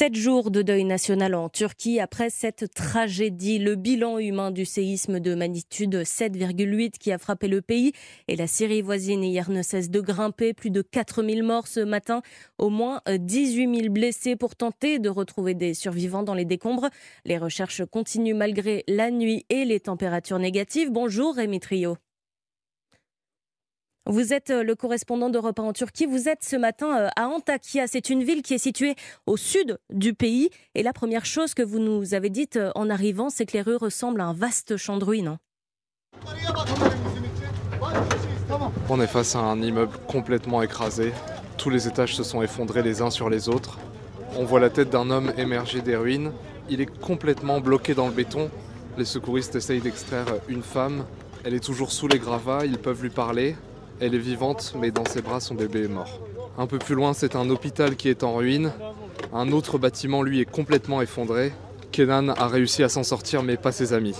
Sept jours de deuil national en Turquie après cette tragédie. Le bilan humain du séisme de magnitude 7,8 qui a frappé le pays et la Syrie voisine hier ne cesse de grimper. Plus de 4000 morts ce matin, au moins 18 000 blessés pour tenter de retrouver des survivants dans les décombres. Les recherches continuent malgré la nuit et les températures négatives. Bonjour Rémi Trio. Vous êtes euh, le correspondant d'Europe en Turquie. Vous êtes ce matin euh, à Antakya. C'est une ville qui est située au sud du pays. Et la première chose que vous nous avez dite euh, en arrivant, c'est que les rues ressemblent à un vaste champ de ruines. On est face à un immeuble complètement écrasé. Tous les étages se sont effondrés les uns sur les autres. On voit la tête d'un homme émerger des ruines. Il est complètement bloqué dans le béton. Les secouristes essayent d'extraire une femme. Elle est toujours sous les gravats. Ils peuvent lui parler. Elle est vivante, mais dans ses bras, son bébé est mort. Un peu plus loin, c'est un hôpital qui est en ruine. Un autre bâtiment, lui, est complètement effondré. Kenan a réussi à s'en sortir, mais pas ses amis.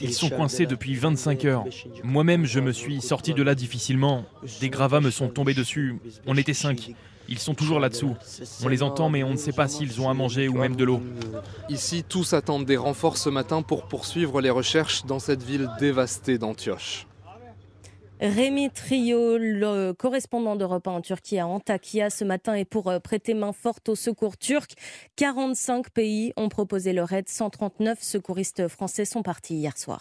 Ils sont coincés depuis 25 heures. Moi-même, je me suis sorti de là difficilement. Des gravats me sont tombés dessus. On était cinq. Ils sont toujours là-dessous. On les entend, mais on ne sait pas s'ils ont à manger ou même de l'eau. Ici, tous attendent des renforts ce matin pour poursuivre les recherches dans cette ville dévastée d'Antioche. Rémi Trio, le correspondant d'Europe en Turquie à Antakya ce matin est pour euh, prêter main forte au secours turc. 45 pays ont proposé leur aide, 139 secouristes français sont partis hier soir.